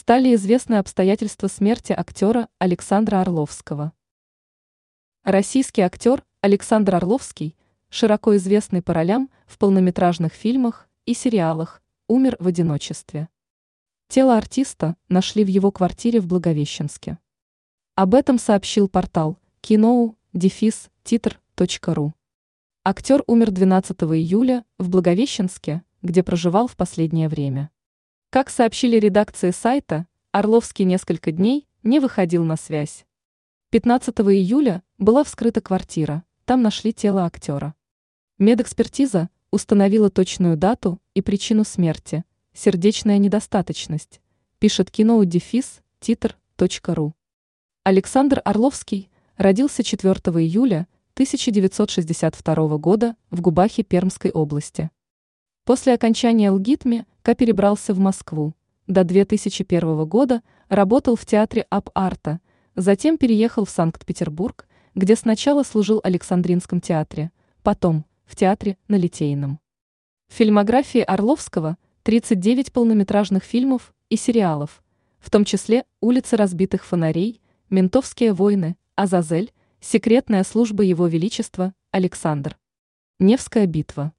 стали известны обстоятельства смерти актера Александра Орловского. Российский актер Александр Орловский, широко известный по ролям в полнометражных фильмах и сериалах, умер в одиночестве. Тело артиста нашли в его квартире в Благовещенске. Об этом сообщил портал киноу дефис титр.ру. Актер умер 12 июля в Благовещенске, где проживал в последнее время. Как сообщили редакции сайта, Орловский несколько дней не выходил на связь. 15 июля была вскрыта квартира, там нашли тело актера. Медэкспертиза установила точную дату и причину смерти – сердечная недостаточность, пишет киноудефис титр.ру. Александр Орловский родился 4 июля 1962 года в Губахе Пермской области. После окончания ЛГИТМИ Ка перебрался в Москву. До 2001 года работал в театре Ап-Арта, затем переехал в Санкт-Петербург, где сначала служил в Александринском театре, потом в театре на Литейном. В фильмографии Орловского 39 полнометражных фильмов и сериалов, в том числе «Улицы разбитых фонарей», «Ментовские войны», «Азазель», «Секретная служба Его Величества», «Александр». Невская битва.